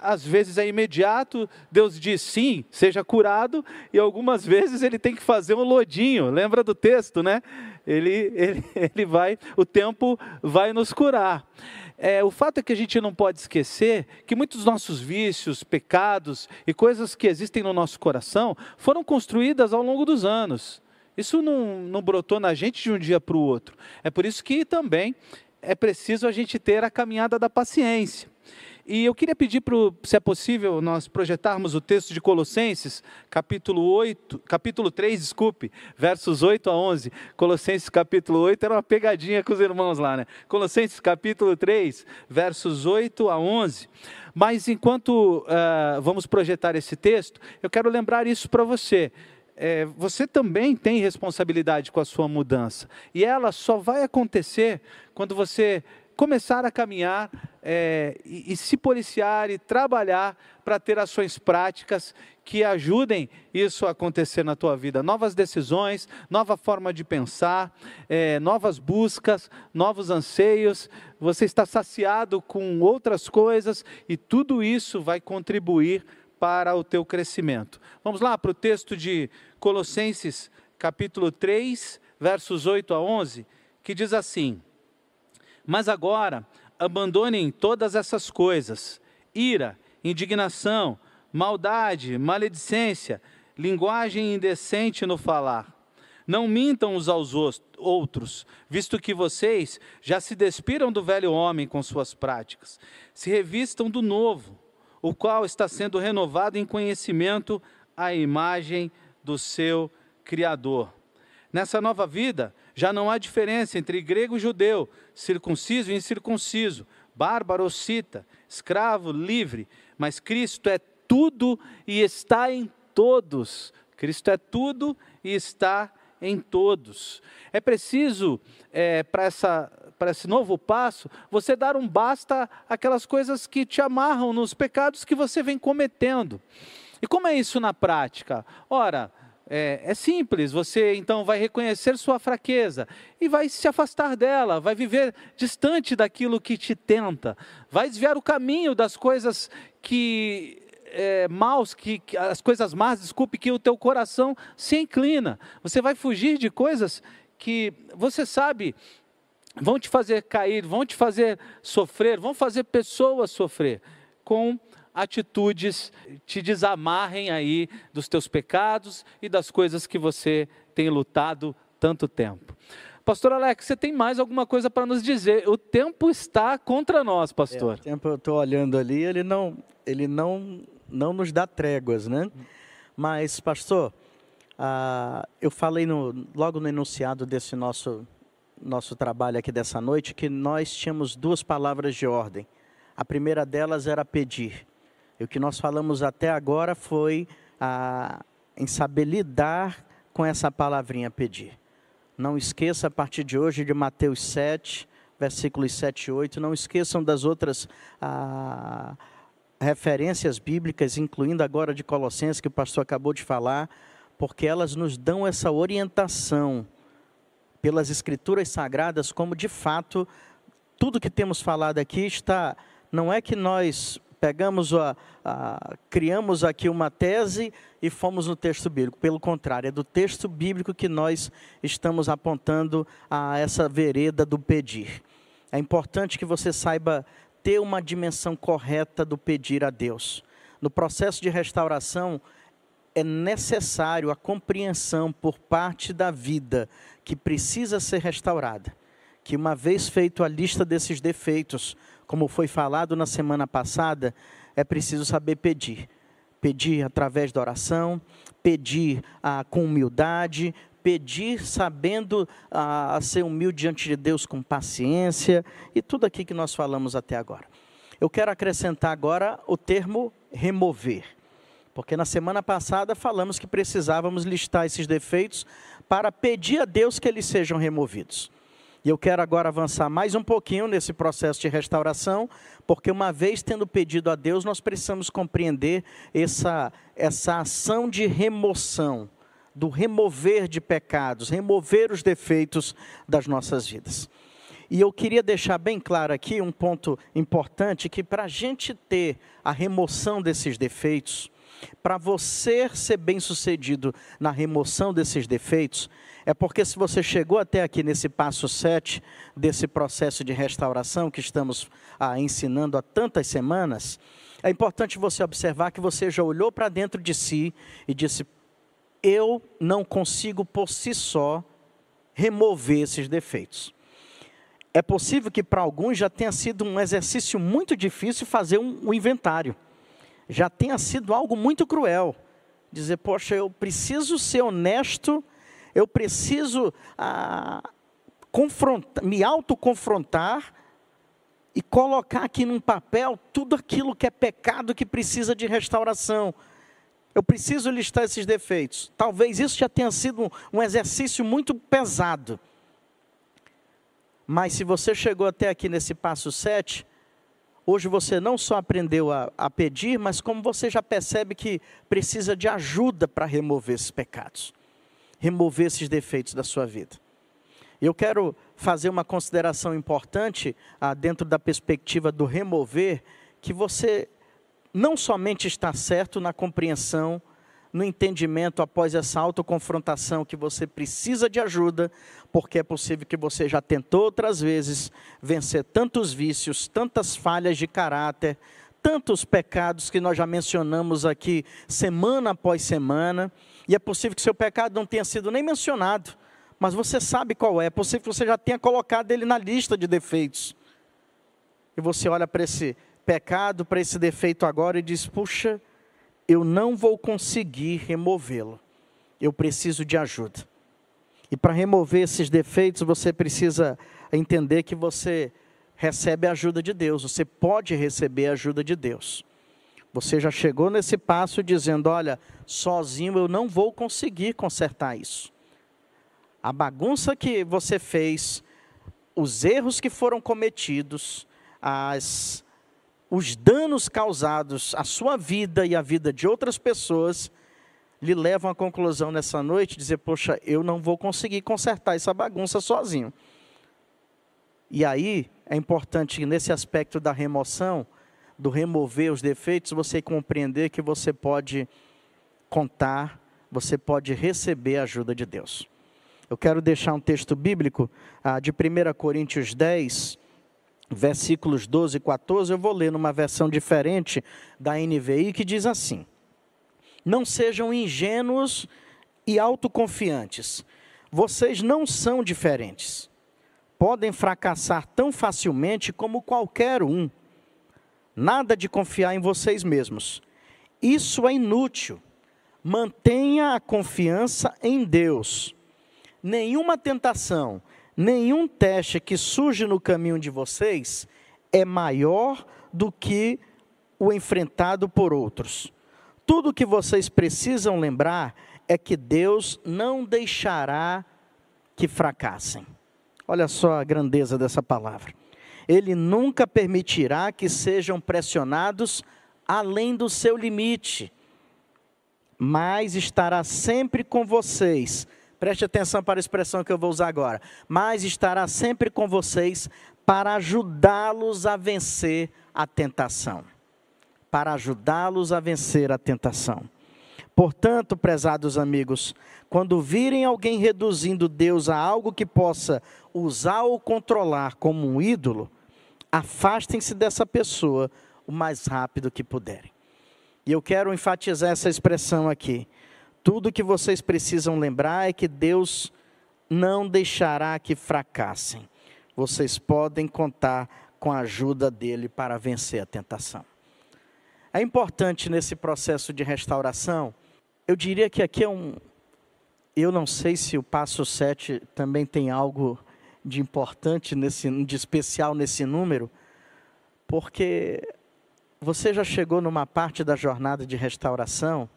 às vezes é imediato, Deus diz sim, seja curado, e algumas vezes ele tem que fazer um lodinho, lembra do texto, né? Ele, ele, (laughs) ele vai, o tempo vai nos curar. É, o fato é que a gente não pode esquecer que muitos dos nossos vícios, pecados e coisas que existem no nosso coração foram construídas ao longo dos anos. Isso não, não brotou na gente de um dia para o outro. É por isso que também é preciso a gente ter a caminhada da paciência. E eu queria pedir, pro, se é possível, nós projetarmos o texto de Colossenses, capítulo 8, capítulo 3, desculpe, versos 8 a 11. Colossenses capítulo 8 era uma pegadinha com os irmãos lá, né? Colossenses capítulo 3, versos 8 a 11. Mas enquanto uh, vamos projetar esse texto, eu quero lembrar isso para você. É, você também tem responsabilidade com a sua mudança. E ela só vai acontecer quando você começar a caminhar é, e, e se policiar e trabalhar para ter ações práticas que ajudem isso a acontecer na tua vida. Novas decisões, nova forma de pensar, é, novas buscas, novos anseios. Você está saciado com outras coisas e tudo isso vai contribuir para o teu crescimento. Vamos lá para o texto de Colossenses, capítulo 3, versos 8 a 11, que diz assim: mas agora, abandonem todas essas coisas: ira, indignação, maldade, maledicência, linguagem indecente no falar. Não mintam uns aos outros, visto que vocês já se despiram do velho homem com suas práticas. Se revistam do novo, o qual está sendo renovado em conhecimento à imagem do seu Criador. Nessa nova vida, já não há diferença entre grego e judeu, circunciso e incircunciso, bárbaro ou cita, escravo, livre, mas Cristo é tudo e está em todos. Cristo é tudo e está em todos. É preciso, é, para esse novo passo, você dar um basta àquelas coisas que te amarram nos pecados que você vem cometendo. E como é isso na prática? Ora, é, é, simples, você então vai reconhecer sua fraqueza e vai se afastar dela, vai viver distante daquilo que te tenta, vai desviar o caminho das coisas que é, maus, que, que, as coisas más, desculpe, que o teu coração se inclina. Você vai fugir de coisas que você sabe vão te fazer cair, vão te fazer sofrer, vão fazer pessoas sofrer com atitudes te desamarrem aí dos teus pecados e das coisas que você tem lutado tanto tempo. Pastor Alex, você tem mais alguma coisa para nos dizer? O tempo está contra nós, pastor. É, o tempo eu estou olhando ali, ele não, ele não, não nos dá tréguas, né? Mas, pastor, ah, eu falei no, logo no enunciado desse nosso nosso trabalho aqui dessa noite que nós tínhamos duas palavras de ordem. A primeira delas era pedir. E o que nós falamos até agora foi a, em saber lidar com essa palavrinha pedir. Não esqueça a partir de hoje de Mateus 7, versículos 7 e 8. Não esqueçam das outras a, referências bíblicas, incluindo agora de Colossenses, que o pastor acabou de falar, porque elas nos dão essa orientação pelas escrituras sagradas, como de fato tudo que temos falado aqui está. Não é que nós pegamos a, a, criamos aqui uma tese e fomos no texto bíblico. Pelo contrário, é do texto bíblico que nós estamos apontando a essa vereda do pedir. É importante que você saiba ter uma dimensão correta do pedir a Deus. No processo de restauração, é necessário a compreensão por parte da vida que precisa ser restaurada. Que uma vez feito a lista desses defeitos, como foi falado na semana passada, é preciso saber pedir. Pedir através da oração, pedir ah, com humildade, pedir sabendo ah, ser humilde diante de Deus com paciência e tudo aqui que nós falamos até agora. eu quero acrescentar agora o termo remover. Porque na semana passada falamos que precisávamos listar esses defeitos para pedir a Deus que eles sejam removidos. E eu quero agora avançar mais um pouquinho nesse processo de restauração, porque uma vez tendo pedido a Deus, nós precisamos compreender essa, essa ação de remoção, do remover de pecados, remover os defeitos das nossas vidas. E eu queria deixar bem claro aqui um ponto importante: que para a gente ter a remoção desses defeitos, para você ser bem sucedido na remoção desses defeitos, é porque se você chegou até aqui nesse passo 7 desse processo de restauração que estamos ah, ensinando há tantas semanas, é importante você observar que você já olhou para dentro de si e disse: Eu não consigo por si só remover esses defeitos. É possível que para alguns já tenha sido um exercício muito difícil fazer um, um inventário já tenha sido algo muito cruel. Dizer, poxa, eu preciso ser honesto, eu preciso ah, me autoconfrontar e colocar aqui num papel tudo aquilo que é pecado que precisa de restauração. Eu preciso listar esses defeitos. Talvez isso já tenha sido um, exercício muito pesado. Mas se você chegou até aqui nesse passo 7, Hoje você não só aprendeu a, a, pedir, mas como você já percebe que precisa de ajuda para remover esses pecados, remover esses defeitos da sua vida. Eu quero fazer uma consideração importante ah, dentro da perspectiva do remover, que você não somente está certo na compreensão no entendimento após essa autoconfrontação que você precisa de ajuda, porque é possível que você já tentou outras vezes vencer tantos vícios, tantas falhas de caráter, tantos pecados que nós já mencionamos aqui semana após semana, e é possível que seu pecado não tenha sido nem mencionado, mas você sabe qual é, é possível que você já tenha colocado ele na lista de defeitos. E você olha para esse pecado, para esse defeito agora e diz: puxa, eu não vou conseguir removê-lo. Eu preciso de ajuda. E para remover esses defeitos, você precisa entender que você recebe a ajuda de Deus. Você pode receber a ajuda de Deus. Você já chegou nesse passo dizendo: Olha, sozinho eu não vou conseguir consertar isso. A bagunça que você fez, os erros que foram cometidos, as os danos causados à sua vida e à vida de outras pessoas lhe levam à conclusão nessa noite, dizer, poxa, eu não vou conseguir consertar essa bagunça sozinho. E aí, é importante nesse aspecto da remoção, do remover os defeitos, você compreender que você pode contar, você pode receber a ajuda de Deus. Eu quero deixar um texto bíblico ah, de 1 Coríntios 10, versículos 12 e 14, eu vou ler numa versão diferente da NVI que diz assim: Não sejam ingênuos e autoconfiantes. Vocês não são diferentes. Podem fracassar tão facilmente como qualquer um. Nada de confiar em vocês mesmos. Isso é inútil. Mantenha a confiança em Deus. Nenhuma tentação nenhum teste que surge no caminho de vocês é maior do que o enfrentado por outros. Tudo o que vocês precisam lembrar é que Deus não deixará que fracassem. Olha só a grandeza dessa palavra. Ele nunca permitirá que sejam pressionados além do seu limite, mas estará sempre com vocês Preste atenção para a expressão que eu vou usar agora. Mas estará sempre com vocês para ajudá-los a vencer a tentação. Para ajudá-los a vencer a tentação. Portanto, prezados amigos, quando virem alguém reduzindo Deus a algo que possa usar ou controlar como um ídolo, afastem-se dessa pessoa o mais rápido que puderem. E eu quero enfatizar essa expressão aqui. Tudo que vocês precisam lembrar é que Deus não deixará que fracassem. Vocês podem contar com a ajuda dele para vencer a tentação. É importante nesse processo de restauração, eu diria que aqui é um. Eu não sei se o passo 7 também tem algo de importante, nesse, de especial nesse número, porque você já chegou numa parte da jornada de restauração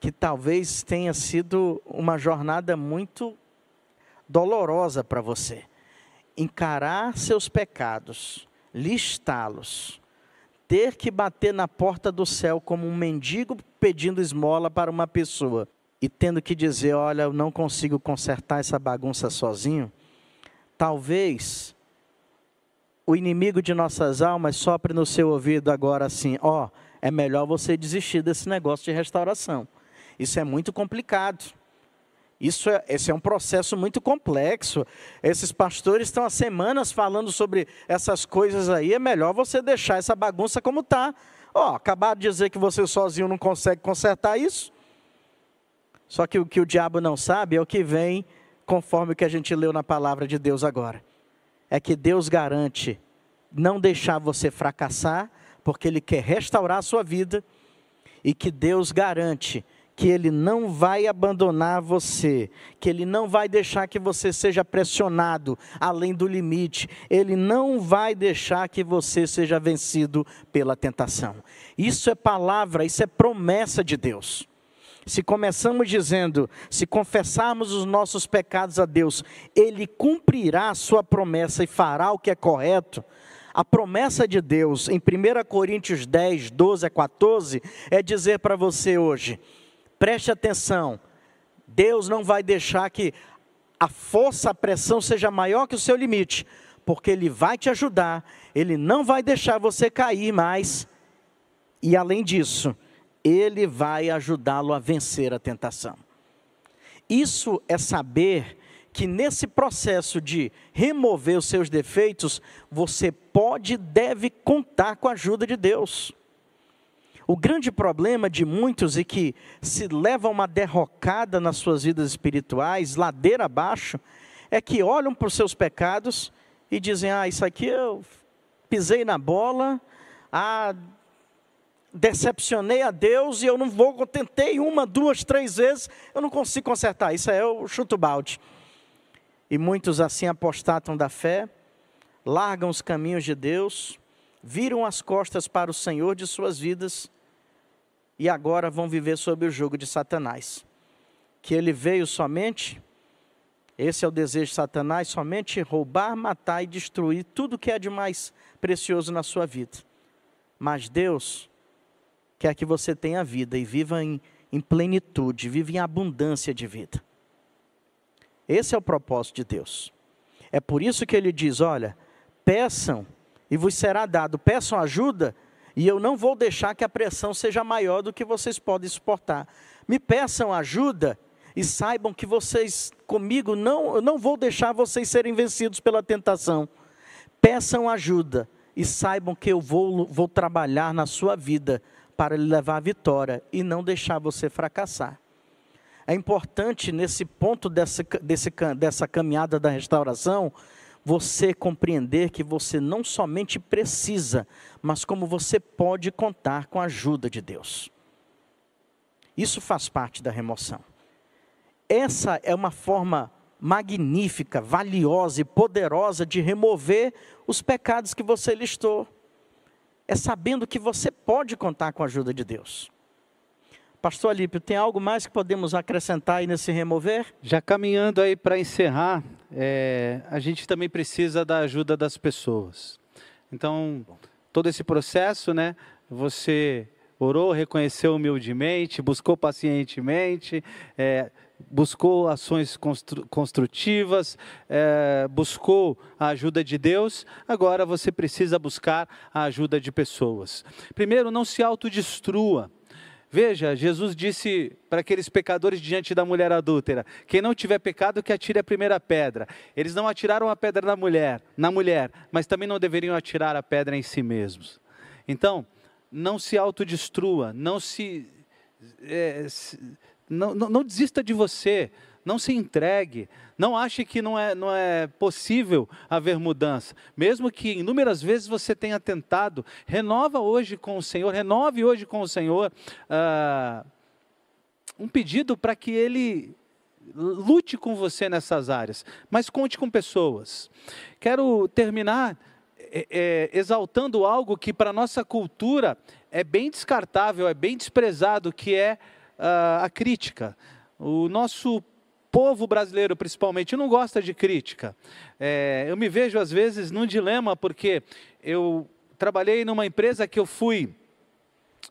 que talvez tenha sido uma jornada muito dolorosa para você. Encarar seus pecados, listá-los, ter que bater na porta do céu como um mendigo pedindo esmola para uma pessoa e tendo que dizer: Olha, eu não consigo consertar essa bagunça sozinho. Talvez o inimigo de nossas almas sopre no seu ouvido agora assim: Ó, oh, é melhor você desistir desse negócio de restauração. Isso é muito complicado. Isso é, esse é um processo muito complexo. Esses pastores estão há semanas falando sobre essas coisas aí. É melhor você deixar essa bagunça como está. Ó, acabar de dizer que você sozinho não consegue consertar isso. Só que o que o diabo não sabe é o que vem conforme o que a gente leu na palavra de Deus agora. É que Deus garante não deixar você fracassar, porque Ele quer restaurar a sua vida, e que Deus garante que Ele não vai abandonar você, que Ele não vai deixar que você seja pressionado além do limite, Ele não vai deixar que você seja vencido pela tentação. Isso é palavra, isso é promessa de Deus. Se começamos dizendo, se confessarmos os nossos pecados a Deus, Ele cumprirá a sua promessa e fará o que é correto. A promessa de Deus em 1 Coríntios 10, 12 a 14 é dizer para você hoje: Preste atenção. Deus não vai deixar que a força, a pressão seja maior que o seu limite, porque Ele vai te ajudar, Ele não vai deixar você cair mais, e além disso, Ele vai ajudá-lo a vencer a tentação. Isso é saber que nesse processo de remover os seus defeitos, você pode e deve contar com a ajuda de Deus. O grande problema de muitos e que se levam uma derrocada nas suas vidas espirituais, ladeira abaixo, é que olham para os seus pecados e dizem: Ah, isso aqui eu pisei na bola, ah, decepcionei a Deus e eu não vou, eu tentei uma, duas, três vezes, eu não consigo consertar. Isso é o chuto balde. E muitos assim apostatam da fé, largam os caminhos de Deus, viram as costas para o Senhor de suas vidas e agora vão viver sob o jugo de Satanás. Que ele veio somente, esse é o desejo de Satanás, somente roubar, matar e destruir tudo que é de mais precioso na sua vida. Mas Deus quer que você tenha vida e viva em, em plenitude, viva em abundância de vida. Esse é o propósito de Deus. É por isso que ele diz: olha, peçam e vos será dado, peçam ajuda e eu não vou deixar que a pressão seja maior do que vocês podem suportar. Me peçam ajuda e saibam que vocês, comigo, não, eu não vou deixar vocês serem vencidos pela tentação. Peçam ajuda e saibam que eu vou, vou trabalhar na sua vida para lhe levar à vitória e não deixar você fracassar. É importante nesse ponto dessa, desse, dessa caminhada da restauração você compreender que você não somente precisa, mas como você pode contar com a ajuda de Deus. Isso faz parte da remoção. Essa é uma forma magnífica, valiosa e poderosa de remover os pecados que você listou. É sabendo que você pode contar com a ajuda de Deus. Pastor Alípio, tem algo mais que podemos acrescentar aí nesse remover? Já caminhando aí para encerrar, é, a gente também precisa da ajuda das pessoas. Então, todo esse processo, né? Você orou, reconheceu humildemente, buscou pacientemente, é, buscou ações constru construtivas, é, buscou a ajuda de Deus, agora você precisa buscar a ajuda de pessoas. Primeiro, não se autodestrua. Veja, Jesus disse para aqueles pecadores diante da mulher adúltera: quem não tiver pecado, que atire a primeira pedra. Eles não atiraram a pedra na mulher, na mulher, mas também não deveriam atirar a pedra em si mesmos. Então, não se autodestrua, não se, é, se não, não, não desista de você, não se entregue, não ache que não é, não é possível haver mudança. Mesmo que inúmeras vezes você tenha tentado, renova hoje com o Senhor, renove hoje com o Senhor uh, um pedido para que Ele lute com você nessas áreas, mas conte com pessoas. Quero terminar é, é, exaltando algo que para nossa cultura é bem descartável, é bem desprezado, que é uh, a crítica. O nosso povo brasileiro, principalmente, não gosta de crítica. É, eu me vejo, às vezes, num dilema, porque eu trabalhei numa empresa que eu fui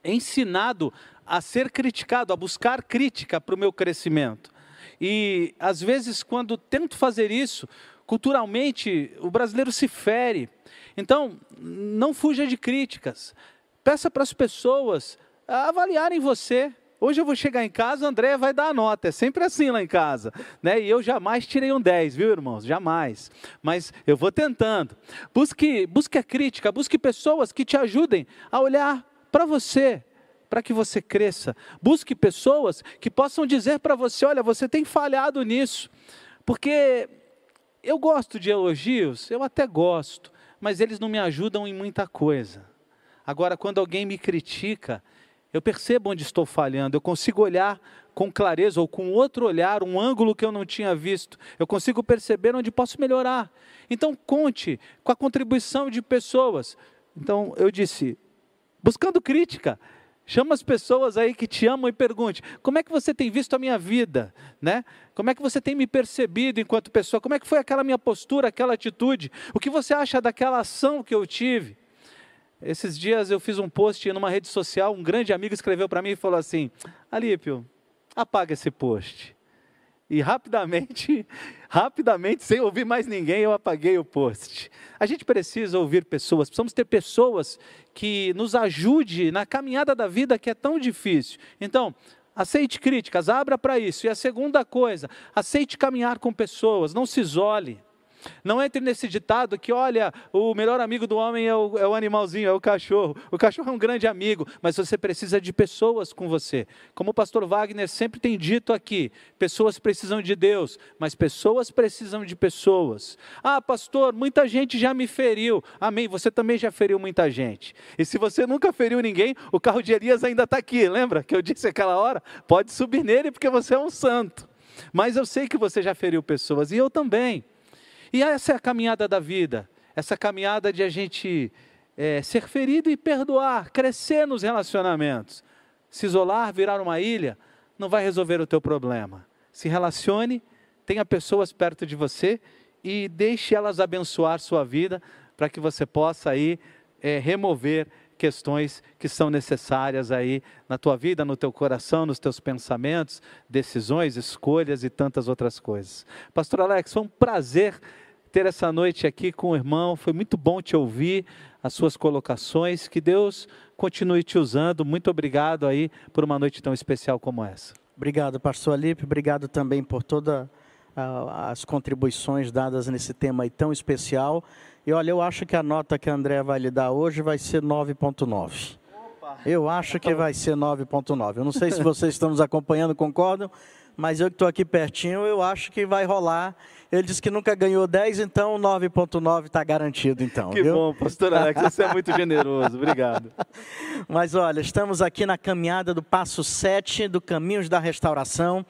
ensinado a ser criticado, a buscar crítica para o meu crescimento. E, às vezes, quando tento fazer isso, culturalmente, o brasileiro se fere. Então, não fuja de críticas. Peça para as pessoas avaliarem você. Hoje eu vou chegar em casa, o André vai dar a nota. É sempre assim lá em casa. Né? E eu jamais tirei um 10, viu, irmãos? Jamais. Mas eu vou tentando. Busque, busque a crítica, busque pessoas que te ajudem a olhar para você, para que você cresça. Busque pessoas que possam dizer para você: olha, você tem falhado nisso. Porque eu gosto de elogios, eu até gosto, mas eles não me ajudam em muita coisa. Agora, quando alguém me critica, eu percebo onde estou falhando, eu consigo olhar com clareza ou com outro olhar, um ângulo que eu não tinha visto. Eu consigo perceber onde posso melhorar. Então, conte com a contribuição de pessoas. Então, eu disse, buscando crítica, Chama as pessoas aí que te amam e pergunte: como é que você tem visto a minha vida? Né? Como é que você tem me percebido enquanto pessoa? Como é que foi aquela minha postura, aquela atitude? O que você acha daquela ação que eu tive? Esses dias eu fiz um post numa rede social, um grande amigo escreveu para mim e falou assim: Alípio, apaga esse post. E rapidamente, (laughs) rapidamente, sem ouvir mais ninguém, eu apaguei o post. A gente precisa ouvir pessoas, precisamos ter pessoas que nos ajude na caminhada da vida que é tão difícil. Então, aceite críticas, abra para isso. E a segunda coisa, aceite caminhar com pessoas, não se isole. Não entre nesse ditado que, olha, o melhor amigo do homem é o, é o, animalzinho, é o cachorro. O cachorro é um grande amigo, mas você precisa de pessoas com você. Como o pastor Wagner sempre tem dito aqui: pessoas precisam de Deus, mas pessoas precisam de pessoas. Ah, pastor, muita gente já me feriu. Amém. Você também já feriu muita gente. E se você nunca feriu ninguém, o carro de Elias ainda está aqui. Lembra que eu disse aquela hora? Pode subir nele porque você é um santo. Mas eu sei que você já feriu pessoas e eu também. E essa é a caminhada da vida, essa caminhada de a gente é, ser ferido e perdoar, crescer nos relacionamentos. Se isolar, virar uma ilha, não vai resolver o teu problema. Se relacione, tenha pessoas perto de você e deixe elas abençoar sua vida para que você possa aí é, remover questões que são necessárias aí na tua vida, no teu coração, nos teus pensamentos, decisões, escolhas e tantas outras coisas. Pastor Alex, foi um prazer ter essa noite aqui com o irmão, foi muito bom te ouvir, as suas colocações, que Deus continue te usando. Muito obrigado aí por uma noite tão especial como essa. Obrigado, pastor Alipe, obrigado também por todas as contribuições dadas nesse tema tão especial. E olha, eu acho que a nota que a André vai lhe dar hoje vai ser 9.9. Eu acho que vai ser 9.9. Eu não sei se vocês estão nos acompanhando, concordam, mas eu que estou aqui pertinho, eu acho que vai rolar. Ele disse que nunca ganhou 10, então 9.9 está garantido, então. Que viu? bom, pastor Alex, você é muito generoso, obrigado. (laughs) Mas olha, estamos aqui na caminhada do passo 7 do Caminhos da Restauração.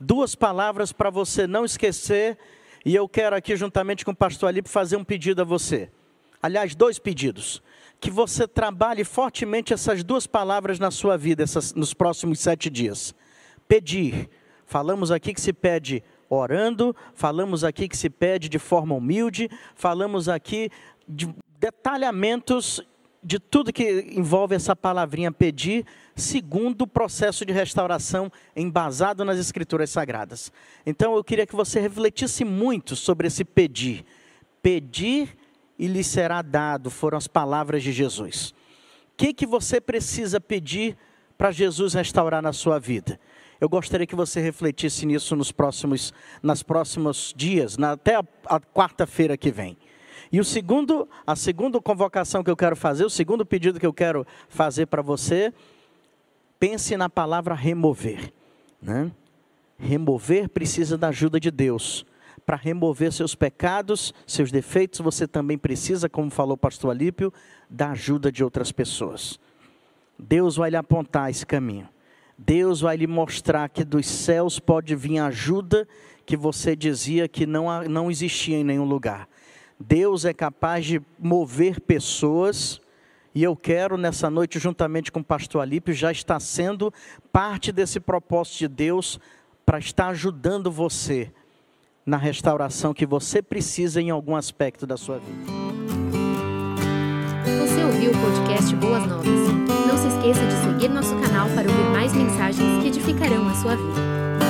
Duas palavras para você não esquecer e eu quero aqui, juntamente com o pastor Alipe, fazer um pedido a você. Aliás, dois pedidos. Que você trabalhe fortemente essas duas palavras na sua vida essas, nos próximos sete dias. Pedir. Falamos aqui que se pede orando, falamos aqui que se pede de forma humilde, falamos aqui de detalhamentos de tudo que envolve essa palavrinha pedir, segundo o processo de restauração embasado nas Escrituras Sagradas. Então eu queria que você refletisse muito sobre esse pedir. Pedir e lhe será dado, foram as palavras de Jesus. O que, que você precisa pedir para Jesus restaurar na sua vida? Eu gostaria que você refletisse nisso nos próximos, nas próximos dias, na, até a, a quarta-feira que vem. E o segundo, a segunda convocação que eu quero fazer, o segundo pedido que eu quero fazer para você, pense na palavra remover. Né? Remover precisa da ajuda de Deus. Para remover seus pecados, seus defeitos, você também precisa, como falou o pastor Alípio, da ajuda de outras pessoas. Deus vai lhe apontar esse caminho. Deus vai lhe mostrar que dos céus pode vir ajuda que você dizia que não, não existia em nenhum lugar. Deus é capaz de mover pessoas. E eu quero nessa noite, juntamente com o pastor Alípio, já está sendo parte desse propósito de Deus para estar ajudando você na restauração que você precisa em algum aspecto da sua vida. Você ouviu o podcast Boas Novas? Não se esqueça de seguir nosso canal para ouvir mais mensagens que edificarão a sua vida.